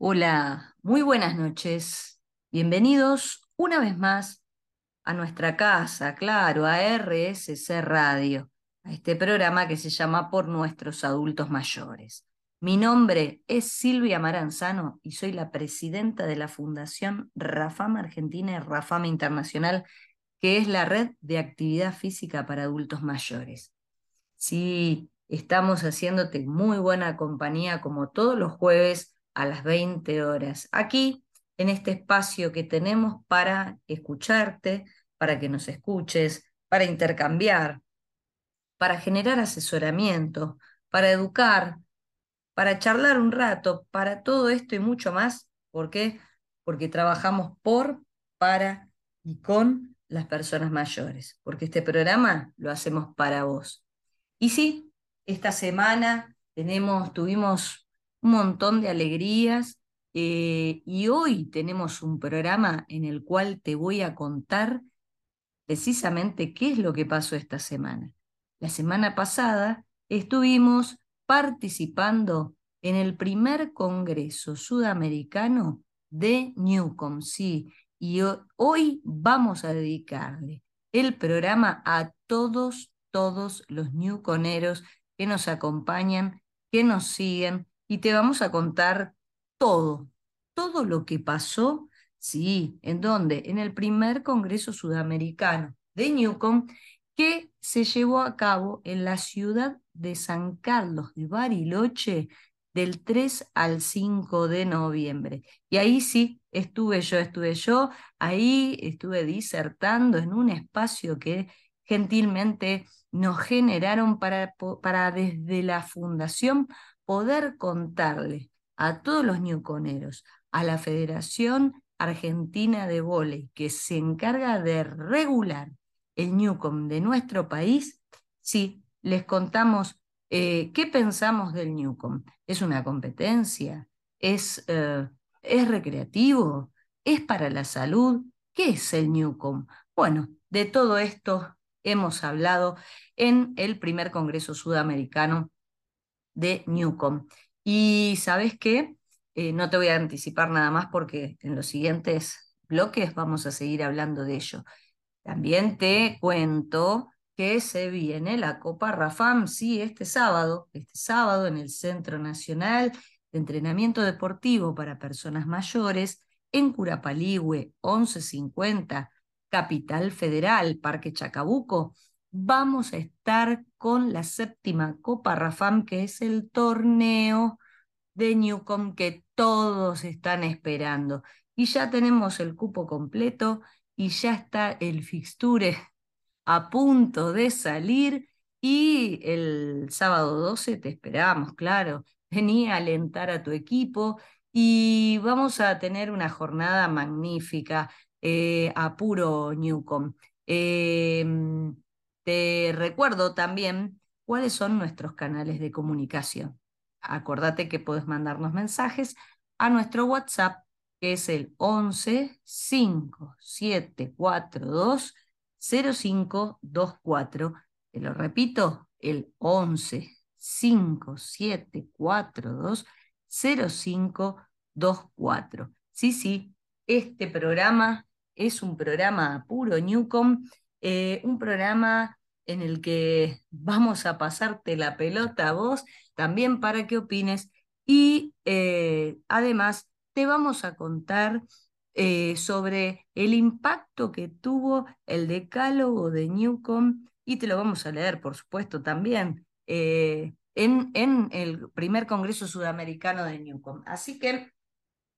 Hola, muy buenas noches. Bienvenidos una vez más a nuestra casa, claro, a RSC Radio, a este programa que se llama Por nuestros adultos mayores. Mi nombre es Silvia Maranzano y soy la presidenta de la Fundación Rafam Argentina y Rafam Internacional, que es la red de actividad física para adultos mayores. Sí, estamos haciéndote muy buena compañía como todos los jueves a las 20 horas, aquí en este espacio que tenemos para escucharte, para que nos escuches, para intercambiar, para generar asesoramiento, para educar, para charlar un rato, para todo esto y mucho más. ¿Por qué? Porque trabajamos por, para y con las personas mayores, porque este programa lo hacemos para vos. Y sí, esta semana tenemos, tuvimos un montón de alegrías eh, y hoy tenemos un programa en el cual te voy a contar precisamente qué es lo que pasó esta semana. La semana pasada estuvimos participando en el primer Congreso Sudamericano de Newcom, sí, y hoy vamos a dedicarle el programa a todos, todos los Newconeros que nos acompañan, que nos siguen y te vamos a contar todo, todo lo que pasó, sí, ¿en dónde? En el primer Congreso Sudamericano de Newcom que se llevó a cabo en la ciudad de San Carlos de Bariloche del 3 al 5 de noviembre. Y ahí sí, estuve yo, estuve yo, ahí estuve disertando en un espacio que gentilmente nos generaron para, para desde la fundación poder contarle a todos los ñuconeros, a la Federación Argentina de Voley, que se encarga de regular el Newcom de nuestro país, sí, les contamos eh, qué pensamos del Newcom. ¿Es una competencia? ¿Es, eh, ¿Es recreativo? ¿Es para la salud? ¿Qué es el Newcom? Bueno, de todo esto hemos hablado en el primer Congreso Sudamericano de Newcom. Y sabes qué? Eh, no te voy a anticipar nada más porque en los siguientes bloques vamos a seguir hablando de ello. También te cuento que se viene la Copa Rafam, sí, este sábado, este sábado en el Centro Nacional de Entrenamiento Deportivo para Personas Mayores, en Curapaligüe, 1150, Capital Federal, Parque Chacabuco vamos a estar con la séptima Copa Rafam, que es el torneo de Newcom que todos están esperando. Y ya tenemos el cupo completo y ya está el fixture a punto de salir y el sábado 12 te esperamos, claro. Vení a alentar a tu equipo y vamos a tener una jornada magnífica eh, a puro Newcom. Em, te recuerdo también cuáles son nuestros canales de comunicación. Acordate que puedes mandarnos mensajes a nuestro WhatsApp, que es el 11 5742 0524. Te lo repito, el 11 5742 0524. Sí, sí, este programa es un programa puro Newcom, eh, un programa en el que vamos a pasarte la pelota a vos también para que opines y eh, además te vamos a contar eh, sobre el impacto que tuvo el decálogo de Newcom y te lo vamos a leer, por supuesto, también eh, en, en el primer Congreso Sudamericano de Newcom. Así que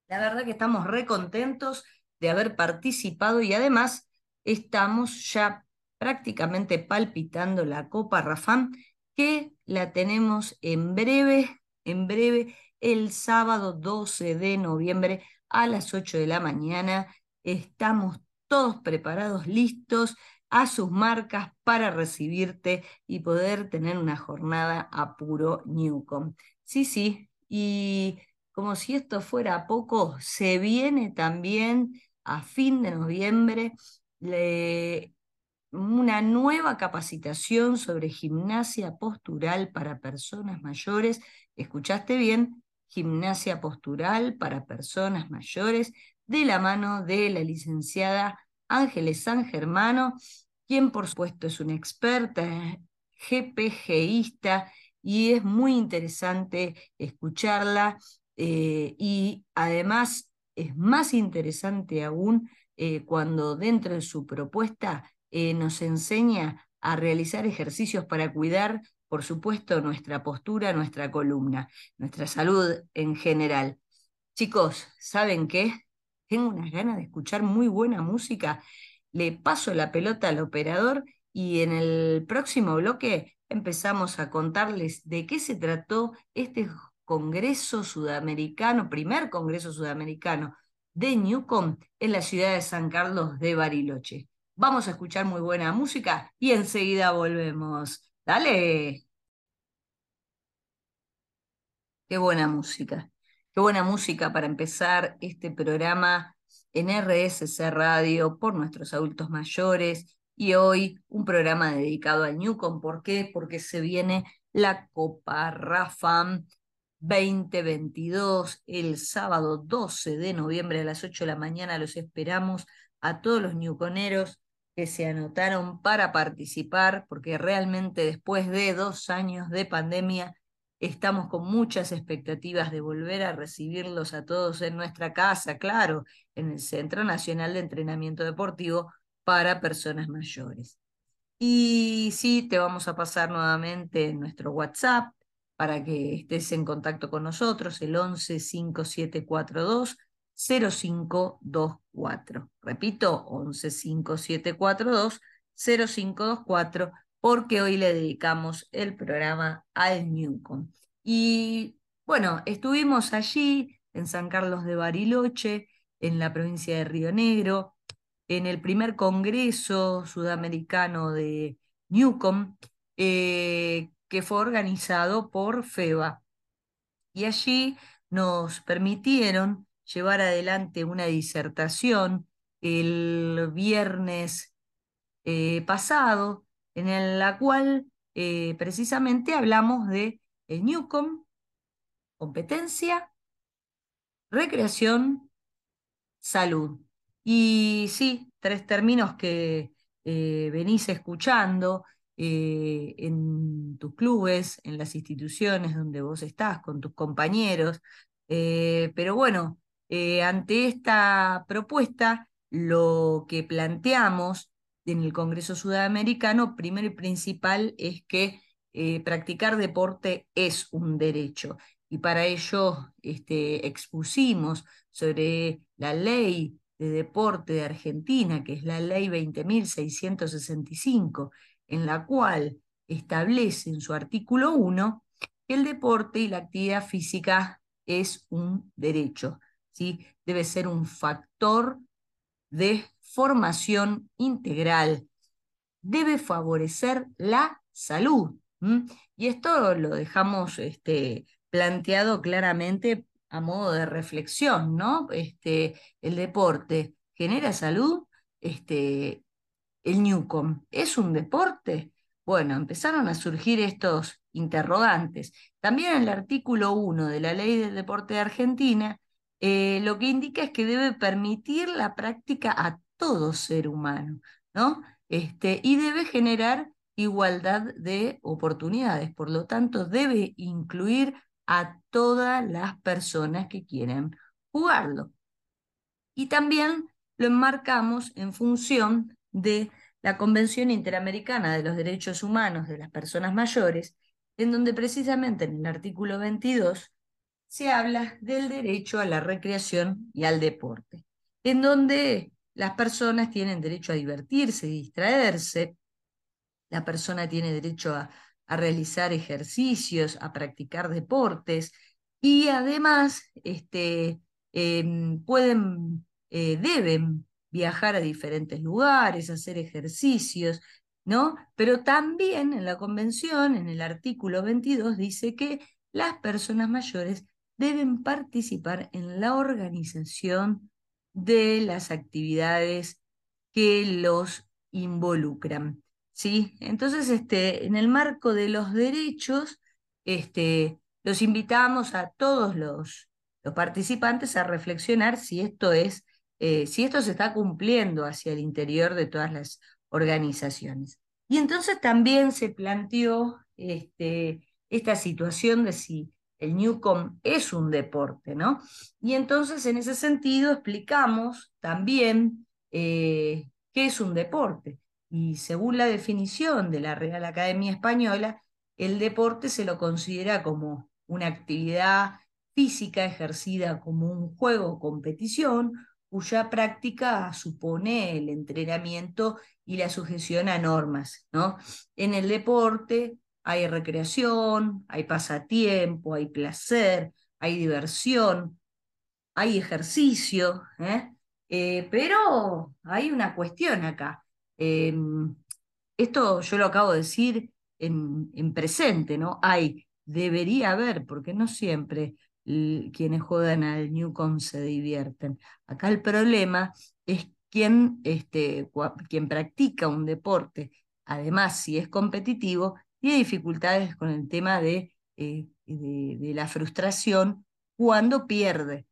la verdad que estamos re contentos de haber participado y además estamos ya prácticamente palpitando la Copa Rafam, que la tenemos en breve, en breve, el sábado 12 de noviembre a las 8 de la mañana. Estamos todos preparados, listos a sus marcas para recibirte y poder tener una jornada a puro Newcom. Sí, sí, y como si esto fuera poco, se viene también a fin de noviembre le, una nueva capacitación sobre gimnasia postural para personas mayores, escuchaste bien, gimnasia postural para personas mayores de la mano de la licenciada Ángeles San Germano, quien por supuesto es una experta GPGista y es muy interesante escucharla eh, y además es más interesante aún eh, cuando dentro de su propuesta eh, nos enseña a realizar ejercicios para cuidar, por supuesto, nuestra postura, nuestra columna, nuestra salud en general. Chicos, ¿saben qué? Tengo unas ganas de escuchar muy buena música. Le paso la pelota al operador y en el próximo bloque empezamos a contarles de qué se trató este Congreso Sudamericano, primer Congreso Sudamericano de Newcom en la ciudad de San Carlos de Bariloche. Vamos a escuchar muy buena música y enseguida volvemos. Dale. Qué buena música. Qué buena música para empezar este programa en RSC Radio por nuestros adultos mayores y hoy un programa dedicado al Newcom. ¿Por qué? Porque se viene la Copa Rafam 2022 el sábado 12 de noviembre a las 8 de la mañana. Los esperamos a todos los newconeros que se anotaron para participar, porque realmente después de dos años de pandemia estamos con muchas expectativas de volver a recibirlos a todos en nuestra casa, claro, en el Centro Nacional de Entrenamiento Deportivo para Personas Mayores. Y sí, te vamos a pasar nuevamente nuestro WhatsApp para que estés en contacto con nosotros, el 11 5742 0524. Repito, 115742 0524, porque hoy le dedicamos el programa al Newcom. Y bueno, estuvimos allí en San Carlos de Bariloche, en la provincia de Río Negro, en el primer Congreso Sudamericano de Newcom, eh, que fue organizado por FEBA. Y allí nos permitieron llevar adelante una disertación el viernes eh, pasado, en la cual eh, precisamente hablamos de el Newcom, competencia, recreación, salud. Y sí, tres términos que eh, venís escuchando en tus clubes, en las instituciones donde vos estás, con tus compañeros. pero bueno, eh, ante esta propuesta, lo que planteamos en el Congreso Sudamericano, primero y principal, es que eh, practicar deporte es un derecho. Y para ello este, expusimos sobre la ley de deporte de Argentina, que es la ley 20.665, en la cual establece en su artículo 1 que el deporte y la actividad física es un derecho. Debe ser un factor de formación integral. Debe favorecer la salud. Y esto lo dejamos este, planteado claramente a modo de reflexión, ¿no? Este, el deporte genera salud, este, el Newcom es un deporte. Bueno, empezaron a surgir estos interrogantes. También en el artículo 1 de la Ley del Deporte de Argentina eh, lo que indica es que debe permitir la práctica a todo ser humano, ¿no? Este, y debe generar igualdad de oportunidades, por lo tanto debe incluir a todas las personas que quieren jugarlo. Y también lo enmarcamos en función de la Convención Interamericana de los Derechos Humanos de las Personas Mayores, en donde precisamente en el artículo 22 se habla del derecho a la recreación y al deporte, en donde las personas tienen derecho a divertirse distraerse, la persona tiene derecho a, realizar ejercicios, a practicar deportes y además este, em, pueden, eh, deben viajar a diferentes lugares, hacer ejercicios, ¿no? Pero también en la convención, en el artículo 22, dice que las personas mayores deben participar en la organización de las actividades que los involucran. ¿sí? Entonces, este, en el marco de los derechos, este, los invitamos a todos los, participantes a reflexionar si esto es, eh, si esto se está cumpliendo hacia el interior de todas las organizaciones. Y entonces también se planteó este, esta situación de si el Newcom es un deporte, ¿no? Y entonces en ese sentido explicamos también eh, qué es un deporte. Y según la definición de la Real Academia Española, el deporte se lo considera como una actividad física ejercida como un juego o competición cuya práctica supone el entrenamiento y la sujeción a normas. ¿no? En el deporte hay recreación, hay pasatiempo, hay placer, hay diversión, hay ejercicio, ¿eh? Eh, pero hay una cuestión acá. Em, esto yo lo acabo de decir en, en presente, ¿no? Hay debería haber, porque no siempre quienes juegan al Newcom se divierten. Acá el problema es este, quien practica un deporte, además si es competitivo, tiene dificultades con el tema de, eh, de, la frustración cuando pierde.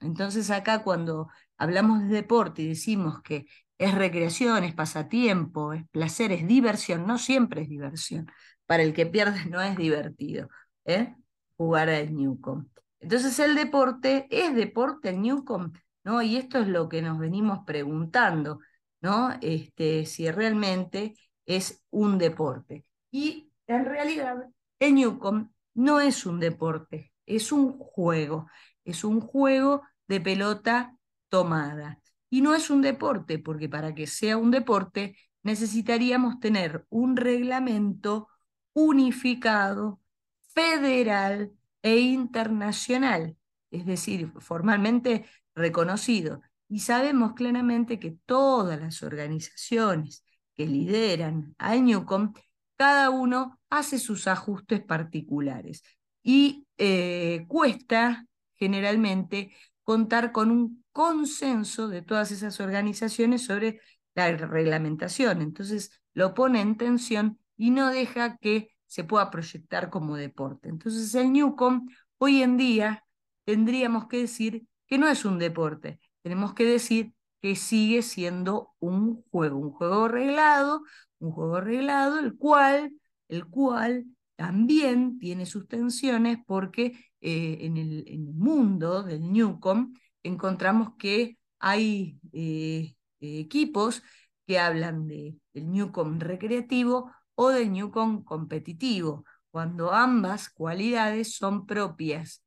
Entonces acá cuando hablamos de deporte y decimos que es recreación, es pasatiempo, es placer, es diversión, no siempre es diversión para el que pierde no es divertido ¿eh? jugar al Newcom. Entonces el deporte es deporte el Newcom, ¿no? Y esto es lo que nos venimos preguntando, ¿no? Este, si realmente es un deporte. Y en realidad el Newcom no es un deporte, es un juego, es un juego de pelota tomada. Y no es un deporte, porque para que sea un deporte necesitaríamos tener un reglamento unificado, federal e internacional, es decir, formalmente reconocido. Y sabemos claramente que todas las organizaciones que lideran al Newcom, cada uno hace sus ajustes particulares. Y eh, cuesta generalmente contar con un consenso de todas esas organizaciones sobre la reglamentación. Entonces lo pone en tensión y no deja que se pueda proyectar como deporte. Entonces el Newcom hoy en día tendríamos que decir que no es un deporte, tenemos que decir que sigue siendo un juego, un juego reglado, un juego reglado, el cual, el cual también tiene sus tensiones porque eh, en, el, en, el, mundo del Newcom encontramos que hay eh, equipos que hablan de, del Newcom recreativo o del Newcom competitivo, cuando ambas cualidades son propias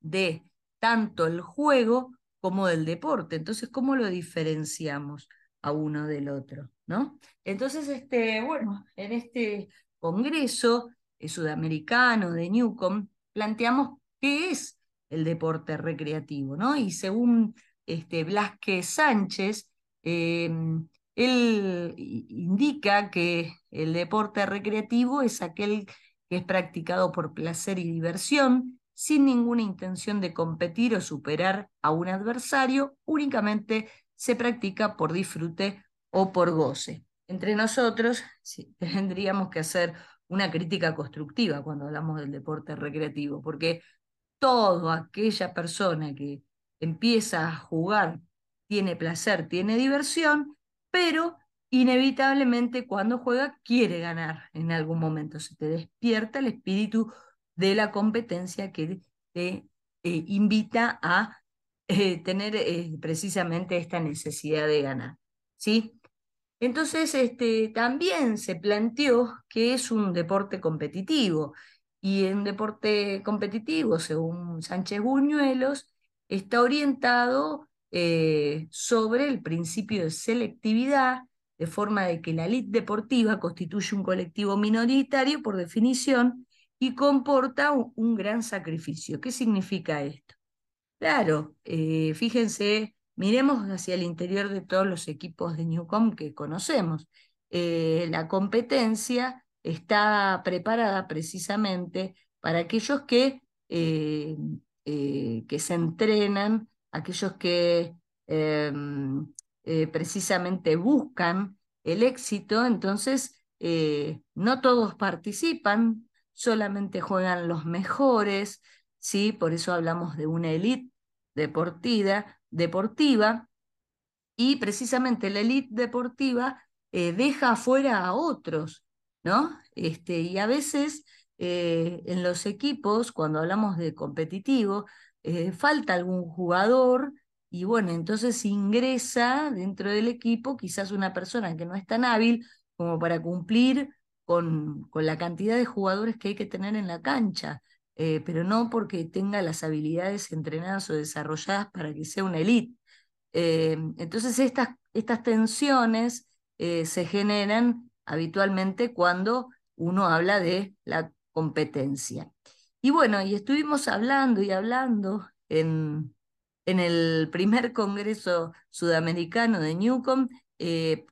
de tanto el juego como del deporte. Entonces, ¿cómo lo diferenciamos a uno del otro? ¿no? Entonces, este, bueno, en este congreso eh, sudamericano de Newcom planteamos qué es el deporte recreativo, ¿no? Y según este, Blasque Sánchez, em, él indica que el deporte recreativo es aquel que es practicado por placer y diversión, sin ninguna intención de competir o superar a un adversario, únicamente se practica por disfrute o por goce. Entre nosotros tendríamos que hacer una crítica constructiva cuando hablamos del deporte recreativo, porque toda aquella persona que empieza a jugar tiene placer, tiene diversión, pero inevitablemente cuando juega quiere ganar en algún momento. Se te despierta el espíritu de la competencia que te eh, invita a eh, tener eh, precisamente esta necesidad de ganar. ¿sí? Entonces, este, también se planteó que es un deporte competitivo. Y en deporte competitivo, según Sánchez Buñuelos, está orientado sobre el principio de selectividad, de forma de que la elite deportiva constituye un colectivo minoritario por definición y comporta un, gran sacrificio. ¿Qué significa esto? Claro, eh, fíjense, miremos hacia el interior de todos los equipos de Newcom que conocemos. Eh, la competencia está preparada precisamente para aquellos que, que se entrenan aquellos que em, eh, precisamente buscan el éxito, entonces eh, no todos participan solamente juegan los mejores, ¿sí? Por eso hablamos de una élite deportiva, deportiva, y precisamente la élite deportiva eh, deja afuera a otros, ¿no? Este, y a veces eh, en los equipos, cuando hablamos de competitivo, eh, falta algún jugador y bueno, entonces ingresa dentro del equipo quizás una persona que no es tan hábil como para cumplir con, con la cantidad de jugadores que hay que tener en la cancha, eh, pero no porque tenga las habilidades entrenadas o desarrolladas para que sea una elite. Eh, entonces estas, estas tensiones eh, se generan habitualmente cuando uno habla de la competencia. Y bueno, y estuvimos hablando y hablando en, en el primer Congreso Sudamericano de Newcom,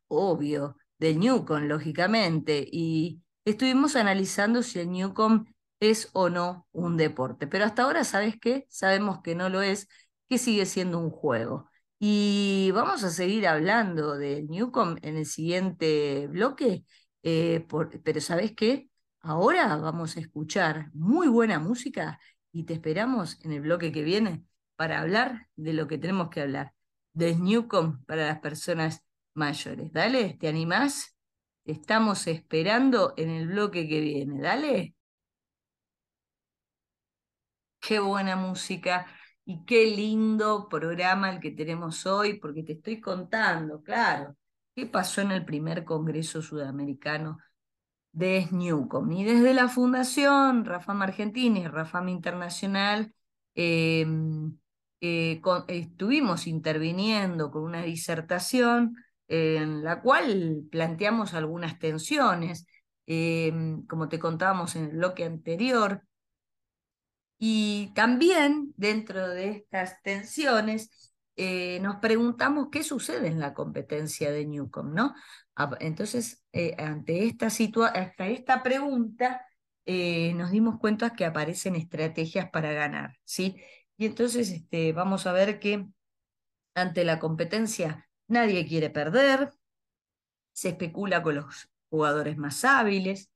obvio, del Newcom, lógicamente, y estuvimos analizando si el Newcom es o no un deporte. Pero hasta ahora, ¿sabes qué? Sabemos que no lo es, que sigue siendo un juego. Y vamos a seguir hablando del Newcom en el siguiente bloque, eh, pero ¿sabes qué? Ahora vamos a escuchar muy buena música y te esperamos en el bloque que viene para hablar de lo que tenemos que hablar, del Newcom para las personas mayores. Dale, ¿te animás? estamos esperando en el bloque que viene. Dale. Qué buena música y qué lindo programa el que tenemos hoy, porque te estoy contando, claro, qué pasó en el primer Congreso Sudamericano de Newcom. Y desde la Fundación Rafam Argentina y Rafam Internacional, em, eh, estuvimos interviniendo con una disertación en la cual planteamos algunas tensiones, em, como te contábamos en el bloque anterior, y también dentro de estas tensiones eh, nos preguntamos qué sucede en la competencia de Newcom, ¿no? Entonces, eh, ante esta, hasta esta pregunta, eh, nos dimos cuenta que aparecen estrategias para ganar, ¿sí? Y entonces este, vamos a ver que ante la competencia nadie quiere perder, se especula con los jugadores más hábiles,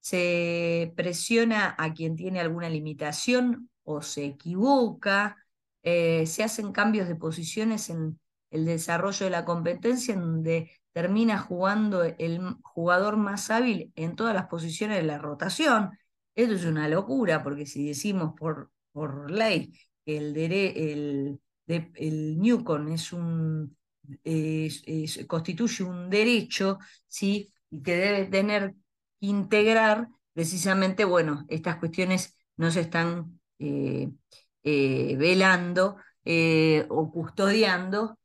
se presiona a quien tiene alguna limitación o se equivoca, eh, se hacen cambios de posiciones en el desarrollo de la competencia en donde termina jugando el jugador más hábil en todas las posiciones de la rotación. Esto es una locura, porque si decimos por, por ley que el, el, el Newcon es un constituye un derecho, ¿sí? Y que debe tener que integrar precisamente, bueno, estas cuestiones no se están eh, eh, velando eh, o custodiando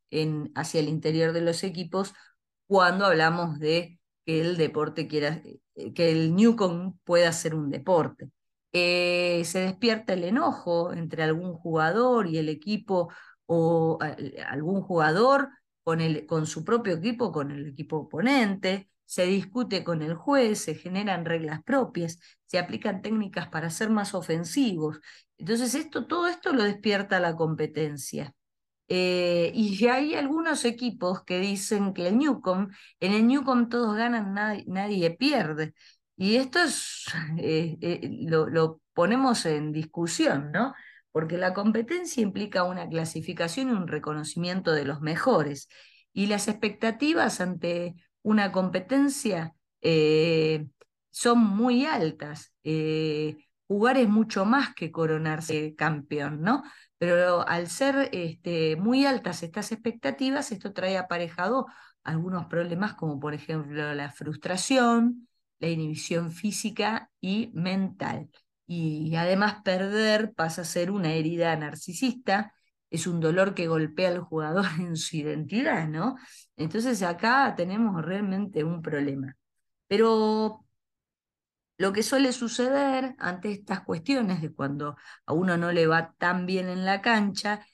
hacia el interior de los equipos cuando hablamos de que el deporte quiera, que el Newcom pueda ser un deporte. se despierta el enojo entre algún jugador y el equipo o algún jugador con, el, con su propio equipo, con el equipo oponente, se discute con el juez, se generan reglas propias, se aplican técnicas para ser más ofensivos. Entonces, esto, todo esto lo despierta la competencia. Eh, y hay algunos equipos que dicen que el Newcom, en el Newcom todos ganan, nadie, pierde. Y esto es, eh, eh, lo, lo ponemos en discusión, ¿no? Porque la competencia implica una clasificación y un reconocimiento de los mejores. Y las expectativas ante una competencia eh, son muy altas. Eh, jugar es mucho más que coronarse campeón, ¿no? Pero al ser este, muy altas estas expectativas, esto trae aparejado algunos problemas como por ejemplo la frustración, la inhibición física y mental y además perder pasa a ser una herida narcisista, es un dolor que golpea al jugador en su identidad, ¿no? Entonces acá tenemos realmente un problema. Pero lo que suele suceder ante estas cuestiones de cuando a uno no le va tan bien en la cancha,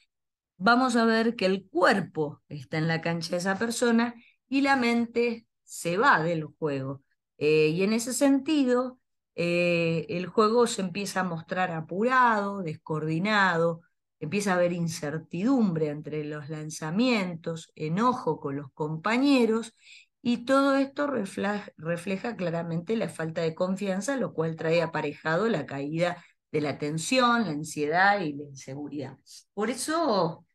vamos a ver que el cuerpo está en la cancha de esa persona y la mente se va del juego. Eh, y en ese sentido, eh, el juego se empieza a mostrar apurado, descoordinado, empieza a haber incertidumbre entre los lanzamientos, enojo con los compañeros y todo esto refleja, claramente la falta de confianza, lo cual trae aparejado la caída de la tensión, la ansiedad y la inseguridad. Por eso,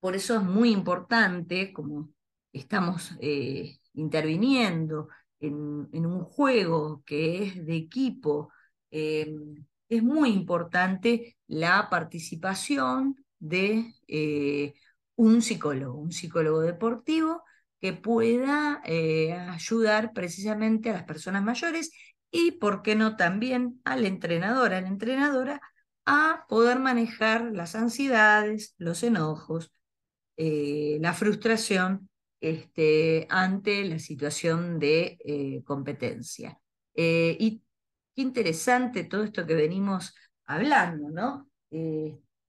por eso es muy importante, como estamos eh, interviniendo en, un juego que es de equipo, eh, es muy importante la participación de eh, un psicólogo, un psicólogo deportivo que pueda ayudar precisamente a las personas mayores y, ¿por qué no, también al entrenador, a la entrenadora, a poder manejar las ansiedades, los enojos, eh, la frustración este, ante la situación de eh, competencia. Eh, y qué interesante todo esto que venimos hablando, ¿no?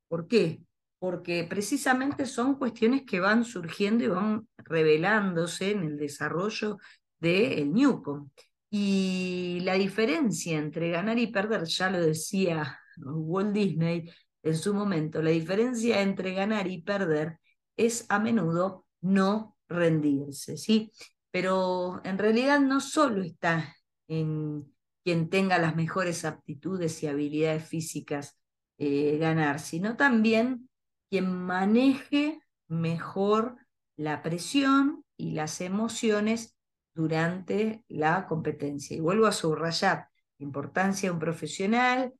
¿Por qué? Porque precisamente son cuestiones que van surgiendo y van revelándose en el desarrollo del de Newcom. Y la diferencia entre ganar y perder, ya lo decía Walt Disney en su momento, la diferencia entre ganar y perder es a menudo no rendirse, ¿sí? Pero en realidad no solo está en quien tenga las mejores aptitudes y habilidades físicas eh, ganar, sino también quien maneje mejor la presión y las emociones durante la competencia. Y vuelvo a subrayar importancia de un profesional,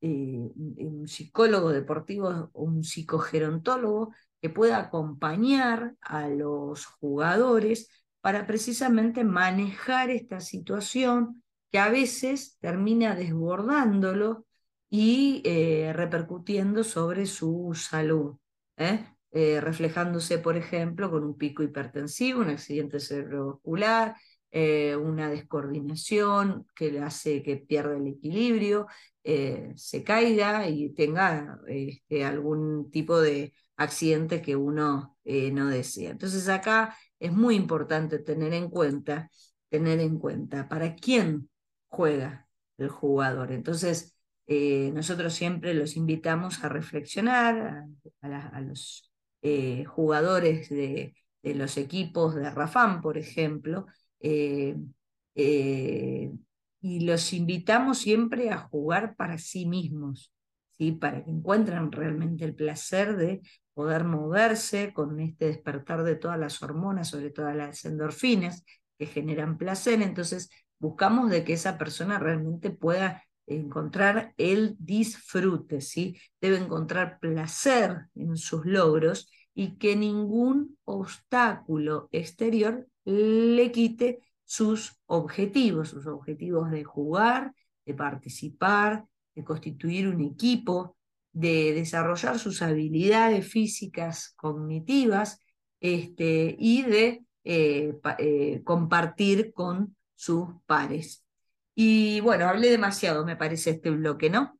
eh, un psicólogo deportivo un psicogerontólogo que pueda acompañar a los jugadores para precisamente manejar esta situación que a veces termina desbordándolo y eh, repercutiendo sobre su salud. ¿eh? Eh, reflejándose, por ejemplo, con un pico hipertensivo, un accidente cerebrovascular, una descoordinación que le hace que pierda el equilibrio, se caiga y tenga este, algún tipo de accidente que uno no desea. Entonces acá es muy importante tener en cuenta, tener en cuenta para quién juega el jugador. Entonces, nosotros siempre los invitamos a reflexionar a los eh, jugadores de, los equipos de Rafán, por ejemplo, eh, eh, y los invitamos siempre a jugar para sí mismos, ¿sí? para que encuentren realmente el placer de poder moverse con este despertar de todas las hormonas, sobre todo las endorfinas, que generan placer. Entonces, buscamos de que esa persona realmente pueda encontrar el disfrute, ¿sí? Debe encontrar placer en sus logros y que ningún obstáculo exterior le quite sus objetivos, sus objetivos de jugar, de participar, de constituir un equipo, de desarrollar sus habilidades físicas, cognitivas, este, y de eh, eh, compartir con sus pares. Y bueno, hablé demasiado, me parece, este bloque, ¿no?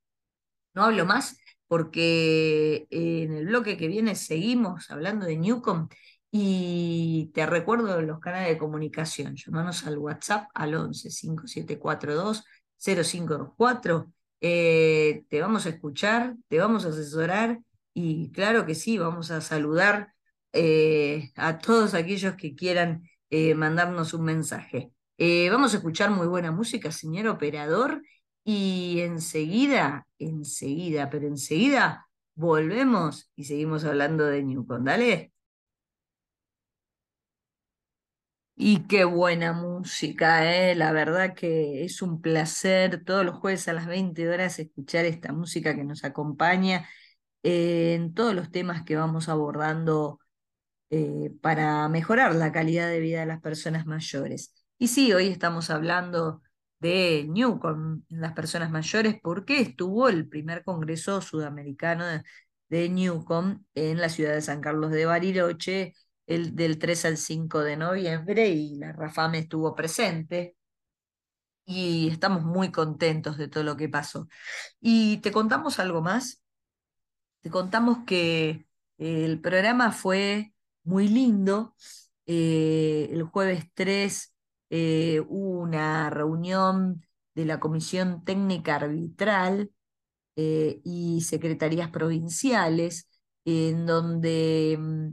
No hablo más porque en el bloque que viene seguimos hablando de Newcom y te recuerdo los canales de comunicación. Llámanos al WhatsApp al 11 5742 0524. Te vamos a escuchar, te vamos a asesorar y claro que sí, vamos a saludar eh, a todos aquellos que quieran eh, mandarnos un mensaje. Eh, vamos a escuchar muy buena música, señor operador, y enseguida, enseguida, pero enseguida volvemos y seguimos hablando de Newcom. Dale. Y qué buena música, ¿eh? La verdad que es un placer todos los jueves a las 20 horas escuchar esta música que nos acompaña en todos los temas que vamos abordando eh, para mejorar la calidad de vida de las personas mayores. Y sí, hoy estamos hablando de Newcom las personas mayores porque estuvo el primer Congreso Sudamericano de, Newcom en la ciudad de San Carlos de Bariloche el, del 3 al 5 de noviembre y la Rafame estuvo presente y estamos muy contentos de todo lo que pasó. Y te contamos algo más. Te contamos que el programa fue muy lindo. Eh, el jueves 3 eh, una reunión de la Comisión Técnica Arbitral eh, y secretarías provinciales, en donde mm,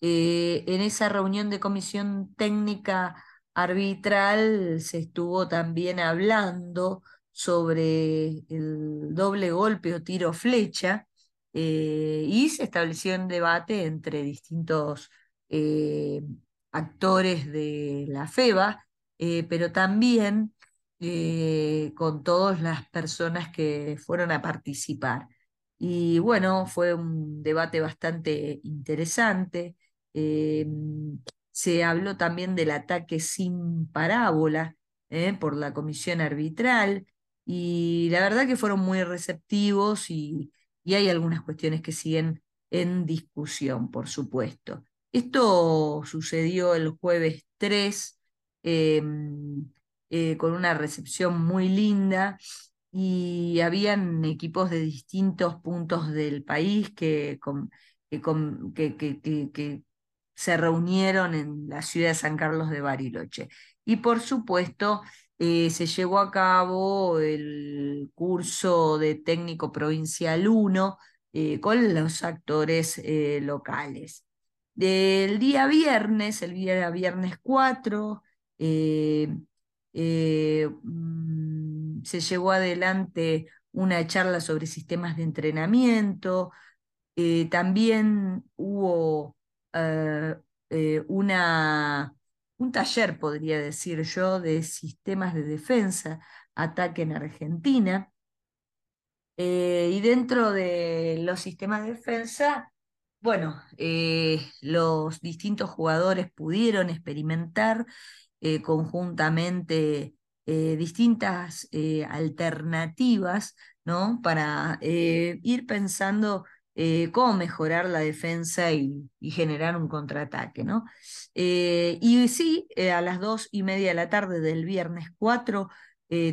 Eh, en esa reunión de comisión técnica arbitral se estuvo también hablando sobre el doble golpe o tiro flecha eh, y se estableció un debate entre distintos eh, actores de la FEBA, pero también con todas las personas que fueron a participar. Y bueno, fue un debate bastante interesante. Em, se habló también del ataque sin parábola ¿eh? por la comisión arbitral y la verdad que fueron muy receptivos y, hay algunas cuestiones que siguen en discusión, por supuesto. Esto sucedió el jueves 3 em, eh, con una recepción muy linda y habían equipos de distintos puntos del país que, que, se reunieron en la ciudad de San Carlos de Bariloche. Y por supuesto, eh, se llevó a cabo el curso de técnico provincial 1 eh, con los actores eh, locales. Del día viernes, el día viernes 4, mm, se llevó adelante una charla sobre sistemas de entrenamiento. también hubo eh, eh, una, un taller, podría decir yo, de sistemas de defensa, ataque en Argentina. Eh, y dentro de los sistemas de defensa, bueno, los distintos jugadores pudieron experimentar conjuntamente distintas alternativas ¿no? para ir pensando eh, cómo mejorar la defensa y, generar un contraataque. ¿no? Eh, y sí, eh, a las dos y media de la tarde del viernes 4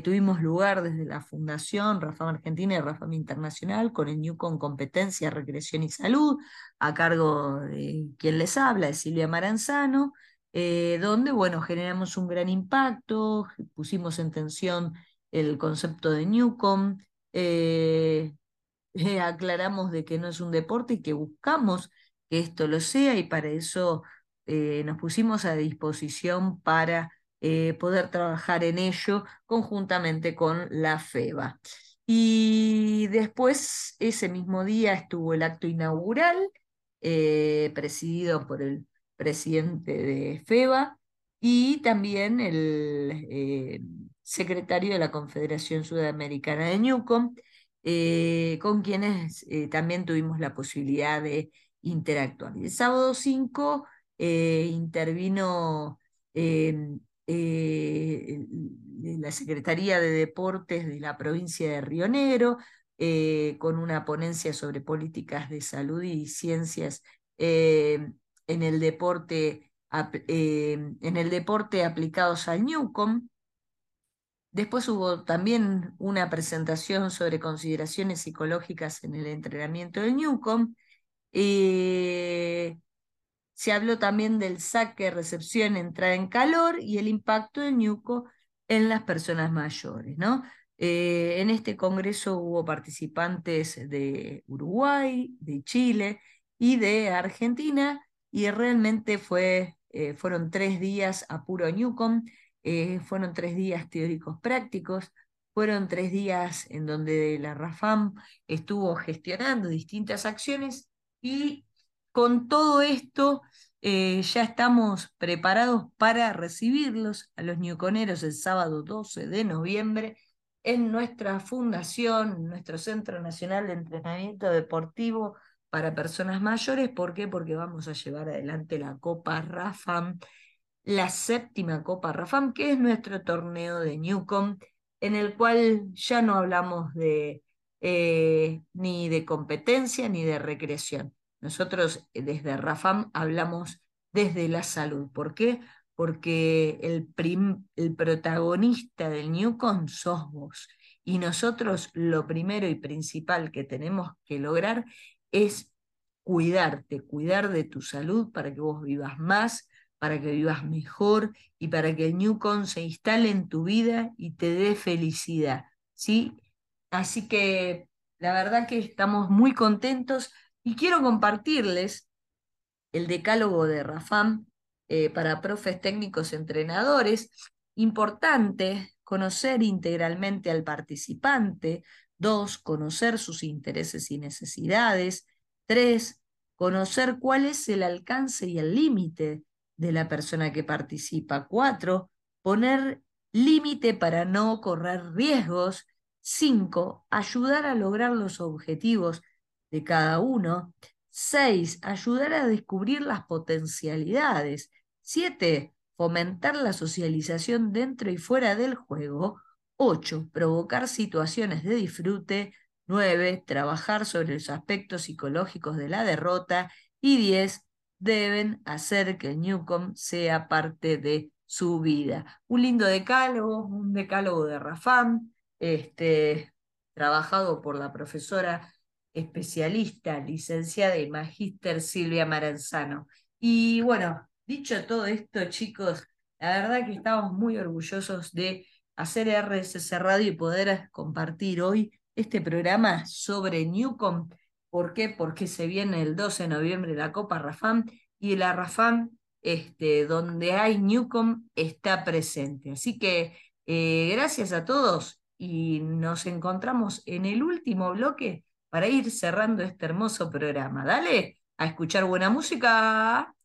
tuvimos lugar desde la Fundación Rafam Argentina y Rafam Internacional con el Newcom Competencia, Recreación y Salud, a cargo de quien les habla, de Silvia Maranzano, donde, bueno, generamos un gran impacto, pusimos en tensión el concepto de Newcom, aclaramos de que no es un deporte y que buscamos que esto lo sea y para eso eh, nos pusimos a disposición para eh, poder trabajar en ello conjuntamente con la FEBA. Y después, ese mismo día, estuvo el acto inaugural, presidido por el presidente de FEBA y también el secretario de la Confederación Sudamericana de Newcom, eh, con quienes eh, también tuvimos la posibilidad de interactuar. el sábado 5 eh, intervino em, la Secretaría de Deportes de la provincia de Río Negro con una ponencia sobre políticas de salud y ciencias en el deporte en el deporte aplicados al Newcom. Después hubo también una presentación sobre consideraciones psicológicas en el entrenamiento del Newcom. Eh, se habló también del saque, recepción, entrada en calor y el impacto del Newcom en las personas mayores. ¿no? Eh, en este congreso hubo participantes de Uruguay, de Chile y de Argentina y realmente fue, eh, fueron tres días a puro Newcom eh, fueron tres días teóricos prácticos, fueron tres días en donde la RAFAM estuvo gestionando distintas acciones y con todo esto eh, ya estamos preparados para recibirlos a los ñuconeros el sábado 12 de noviembre en nuestra fundación, nuestro Centro Nacional de Entrenamiento Deportivo para Personas Mayores. ¿Por qué? Porque vamos a llevar adelante la Copa RAFAM la séptima Copa Rafam, que es nuestro torneo de Newcom, en el cual ya no hablamos de eh, ni de competencia ni de recreación. Nosotros eh, desde Rafam hablamos desde la salud. ¿Por qué? Porque el, el protagonista del Newcom sos vos. Y nosotros lo primero y principal que tenemos que lograr es cuidarte, cuidar de tu salud para que vos vivas más, para que vivas mejor y para que el Newcom se instale en tu vida y te dé felicidad. ¿sí? Así que la verdad que estamos muy contentos y quiero compartirles el decálogo de Rafam eh, para profes técnicos entrenadores. Importante conocer integralmente al participante. Dos, conocer sus intereses y necesidades. Tres, conocer cuál es el alcance y el límite de la persona que participa. Cuatro, poner límite para no correr riesgos. Cinco, ayudar a lograr los objetivos de cada uno. Seis, ayudar a descubrir las potencialidades. Siete, fomentar la socialización dentro y fuera del juego. Ocho, provocar situaciones de disfrute. 9. Trabajar sobre los aspectos psicológicos de la derrota. Y 10. Deben hacer que el Newcom sea parte de su vida. Un lindo decálogo, un decálogo de Rafam, este, trabajado por la profesora especialista, licenciada y magíster Silvia Maranzano. Y bueno, dicho todo esto, chicos, la verdad que estamos muy orgullosos de hacer RSS Radio y poder compartir hoy este programa sobre Newcom. ¿Por qué? Porque se viene el 12 de noviembre la Copa Rafam y la Rafam, este, donde hay Newcom, está presente. Así que eh, gracias a todos y nos encontramos en el último bloque para ir cerrando este hermoso programa. Dale a escuchar buena música.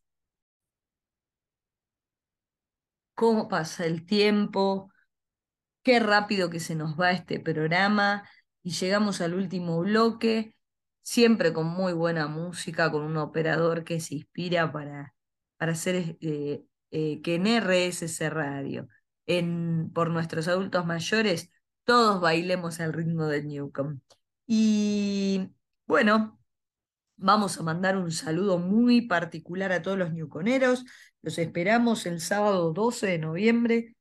¿Cómo pasa el tiempo? Qué rápido que se nos va este programa y llegamos al último bloque, siempre con muy buena música, con un operador que se inspira para, para hacer eh, eh, que en RSS Radio, en, por nuestros adultos mayores, todos bailemos al ritmo del Newcom. Y bueno, vamos a mandar un saludo muy particular a todos los newconeros. Los esperamos el sábado 12 de noviembre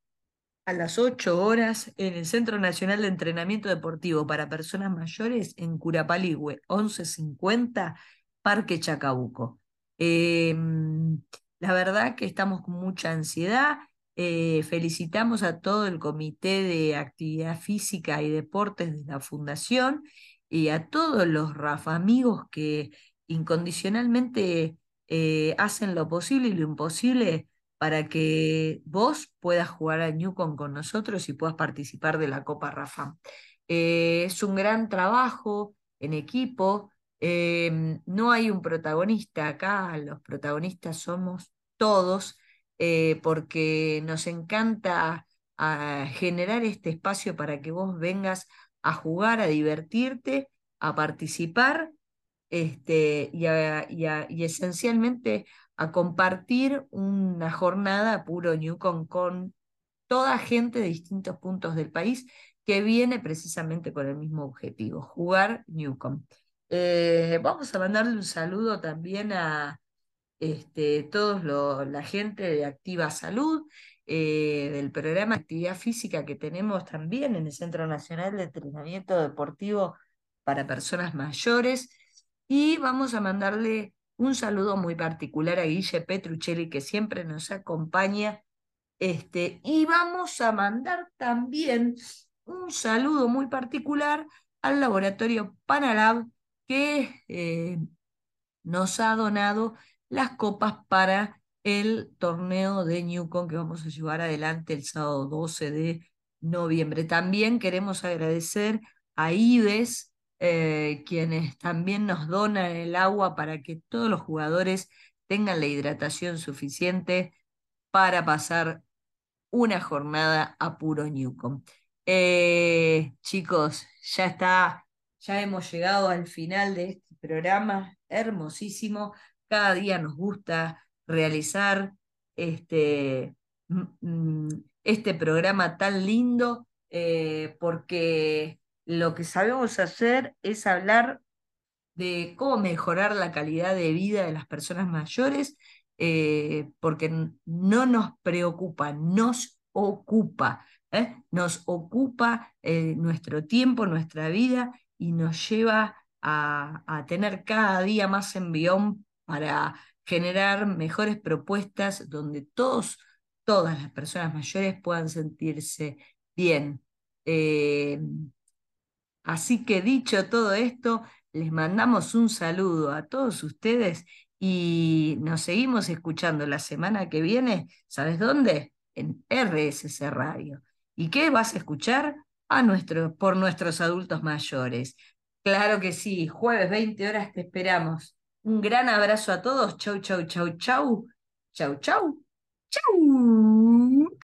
a las 8 horas en el Centro Nacional de Entrenamiento Deportivo para Personas Mayores en Curapaligüe, 1150, Parque Chacabuco. Em, la verdad que estamos con mucha ansiedad. Eh, felicitamos a todo el Comité de Actividad Física y Deportes de la Fundación y a todos los Rafa amigos que incondicionalmente eh, hacen lo posible y lo imposible para que vos puedas jugar a Newcom con nosotros y puedas participar de la Copa Rafa. Eh, es un gran trabajo en equipo, em, no hay un protagonista acá, los protagonistas somos todos, eh, porque nos encanta a generar este espacio para que vos vengas a jugar, a divertirte, a participar este, y, y esencialmente a compartir una jornada puro Newcom con toda gente de distintos puntos del país que viene precisamente con el mismo objetivo, jugar Newcom. Eh, vamos a mandarle un saludo también a este, todos la gente de Activa Salud, eh, del programa de actividad física que tenemos también en el Centro Nacional de Entrenamiento Deportivo para Personas Mayores. Y vamos a mandarle un saludo muy particular a Guille Petruccelli, que siempre nos acompaña. Este, y vamos a mandar también un saludo muy particular al laboratorio Panalab, que eh, nos ha donado las copas para el torneo de Newcom que vamos a llevar adelante el sábado 12 de noviembre. También queremos agradecer a Ives, eh, quienes también nos donan el agua para que todos los jugadores tengan la hidratación suficiente para pasar una jornada a puro Newcom. Eh, chicos, ya está, ya hemos llegado al final de este programa hermosísimo. Cada día nos gusta realizar este, este programa tan lindo eh, porque lo que sabemos hacer es hablar de cómo mejorar la calidad de vida de las personas mayores, eh, porque no nos preocupa, nos ocupa, ¿eh? nos ocupa eh, nuestro tiempo, nuestra vida y nos lleva a, a tener cada día más envión para generar mejores propuestas donde todos, todas las personas mayores puedan sentirse bien. Así que dicho todo esto, les mandamos un saludo a todos ustedes Y nos seguimos escuchando la semana que viene, ¿sabes dónde? En RSC Radio. ¿Y qué vas a escuchar? A nuestro, por nuestros adultos mayores. Claro que sí, jueves 20 horas te esperamos. Un gran abrazo a todos. Chau, chau, chau, chau. Chau, chau. Chau.